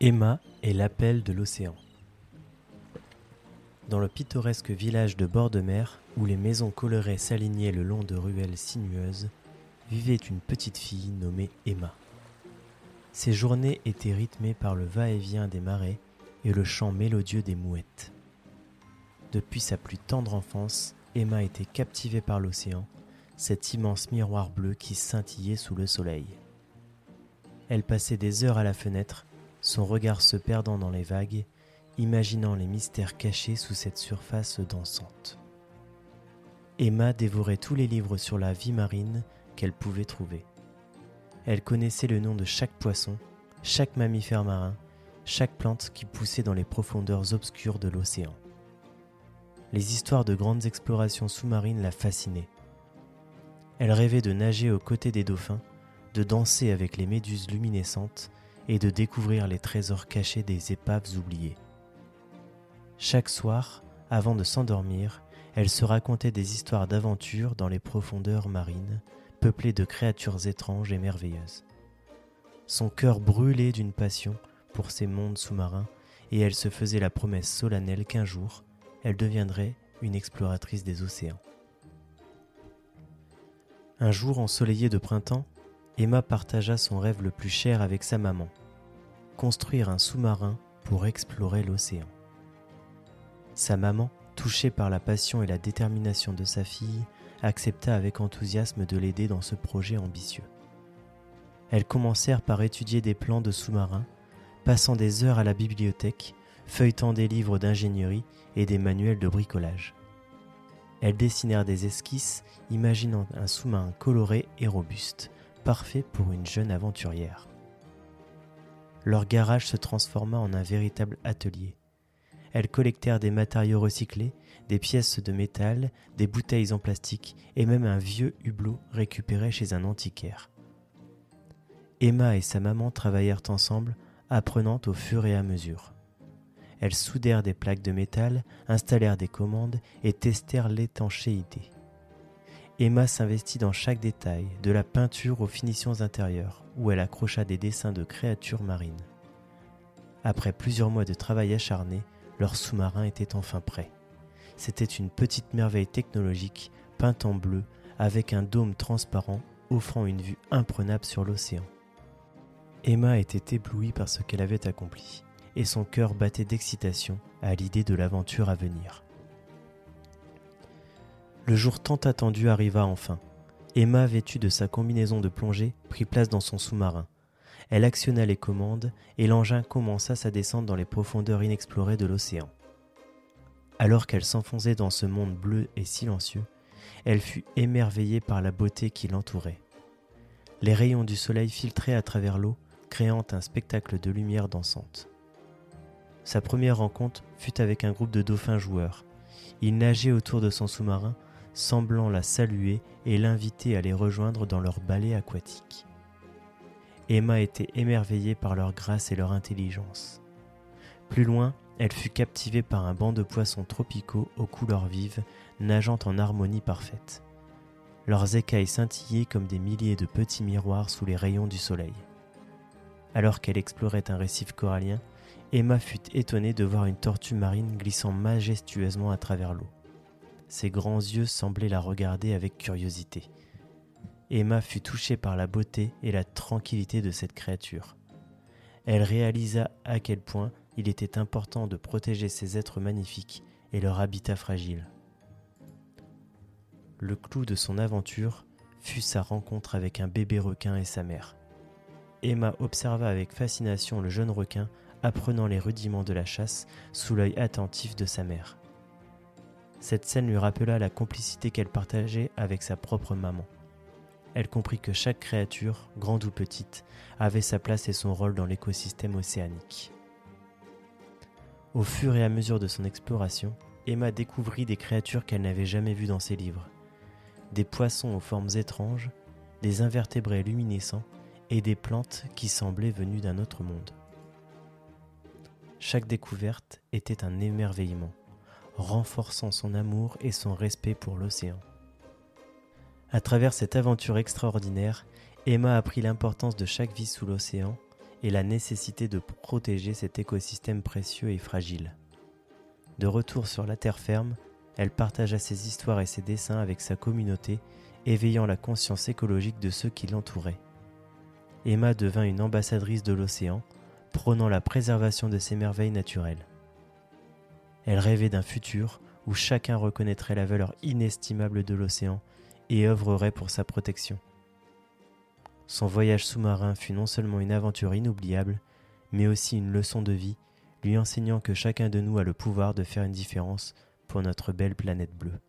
Emma et l'appel de l'océan. Dans le pittoresque village de bord de mer, où les maisons colorées s'alignaient le long de ruelles sinueuses, vivait une petite fille nommée Emma. Ses journées étaient rythmées par le va-et-vient des marées et le chant mélodieux des mouettes. Depuis sa plus tendre enfance, Emma était captivée par l'océan, cet immense miroir bleu qui scintillait sous le soleil. Elle passait des heures à la fenêtre son regard se perdant dans les vagues, imaginant les mystères cachés sous cette surface dansante. Emma dévorait tous les livres sur la vie marine qu'elle pouvait trouver. Elle connaissait le nom de chaque poisson, chaque mammifère marin, chaque plante qui poussait dans les profondeurs obscures de l'océan. Les histoires de grandes explorations sous-marines la fascinaient. Elle rêvait de nager aux côtés des dauphins, de danser avec les méduses luminescentes et de découvrir les trésors cachés des épaves oubliées. Chaque soir, avant de s'endormir, elle se racontait des histoires d'aventures dans les profondeurs marines, peuplées de créatures étranges et merveilleuses. Son cœur brûlait d'une passion pour ces mondes sous-marins, et elle se faisait la promesse solennelle qu'un jour, elle deviendrait une exploratrice des océans. Un jour ensoleillé de printemps, Emma partagea son rêve le plus cher avec sa maman, construire un sous-marin pour explorer l'océan. Sa maman, touchée par la passion et la détermination de sa fille, accepta avec enthousiasme de l'aider dans ce projet ambitieux. Elles commencèrent par étudier des plans de sous-marins, passant des heures à la bibliothèque, feuilletant des livres d'ingénierie et des manuels de bricolage. Elles dessinèrent des esquisses, imaginant un sous-marin coloré et robuste, parfait pour une jeune aventurière. Leur garage se transforma en un véritable atelier. Elles collectèrent des matériaux recyclés, des pièces de métal, des bouteilles en plastique et même un vieux hublot récupéré chez un antiquaire. Emma et sa maman travaillèrent ensemble, apprenant au fur et à mesure. Elles soudèrent des plaques de métal, installèrent des commandes et testèrent l'étanchéité. Emma s'investit dans chaque détail, de la peinture aux finitions intérieures, où elle accrocha des dessins de créatures marines. Après plusieurs mois de travail acharné, leur sous-marin était enfin prêt. C'était une petite merveille technologique, peinte en bleu, avec un dôme transparent offrant une vue imprenable sur l'océan. Emma était éblouie par ce qu'elle avait accompli, et son cœur battait d'excitation à l'idée de l'aventure à venir. Le jour tant attendu arriva enfin. Emma, vêtue de sa combinaison de plongée, prit place dans son sous-marin. Elle actionna les commandes et l'engin commença sa descente dans les profondeurs inexplorées de l'océan. Alors qu'elle s'enfonçait dans ce monde bleu et silencieux, elle fut émerveillée par la beauté qui l'entourait. Les rayons du soleil filtraient à travers l'eau, créant un spectacle de lumière dansante. Sa première rencontre fut avec un groupe de dauphins joueurs. Ils nageaient autour de son sous-marin semblant la saluer et l'inviter à les rejoindre dans leur balai aquatique. Emma était émerveillée par leur grâce et leur intelligence. Plus loin, elle fut captivée par un banc de poissons tropicaux aux couleurs vives, nageant en harmonie parfaite. Leurs écailles scintillaient comme des milliers de petits miroirs sous les rayons du soleil. Alors qu'elle explorait un récif corallien, Emma fut étonnée de voir une tortue marine glissant majestueusement à travers l'eau. Ses grands yeux semblaient la regarder avec curiosité. Emma fut touchée par la beauté et la tranquillité de cette créature. Elle réalisa à quel point il était important de protéger ces êtres magnifiques et leur habitat fragile. Le clou de son aventure fut sa rencontre avec un bébé requin et sa mère. Emma observa avec fascination le jeune requin apprenant les rudiments de la chasse sous l'œil attentif de sa mère. Cette scène lui rappela la complicité qu'elle partageait avec sa propre maman. Elle comprit que chaque créature, grande ou petite, avait sa place et son rôle dans l'écosystème océanique. Au fur et à mesure de son exploration, Emma découvrit des créatures qu'elle n'avait jamais vues dans ses livres. Des poissons aux formes étranges, des invertébrés luminescents et des plantes qui semblaient venues d'un autre monde. Chaque découverte était un émerveillement, renforçant son amour et son respect pour l'océan. À travers cette aventure extraordinaire, Emma apprit l'importance de chaque vie sous l'océan et la nécessité de protéger cet écosystème précieux et fragile. De retour sur la terre ferme, elle partagea ses histoires et ses dessins avec sa communauté, éveillant la conscience écologique de ceux qui l'entouraient. Emma devint une ambassadrice de l'océan, prônant la préservation de ses merveilles naturelles. Elle rêvait d'un futur où chacun reconnaîtrait la valeur inestimable de l'océan et œuvrerait pour sa protection. Son voyage sous-marin fut non seulement une aventure inoubliable, mais aussi une leçon de vie, lui enseignant que chacun de nous a le pouvoir de faire une différence pour notre belle planète bleue.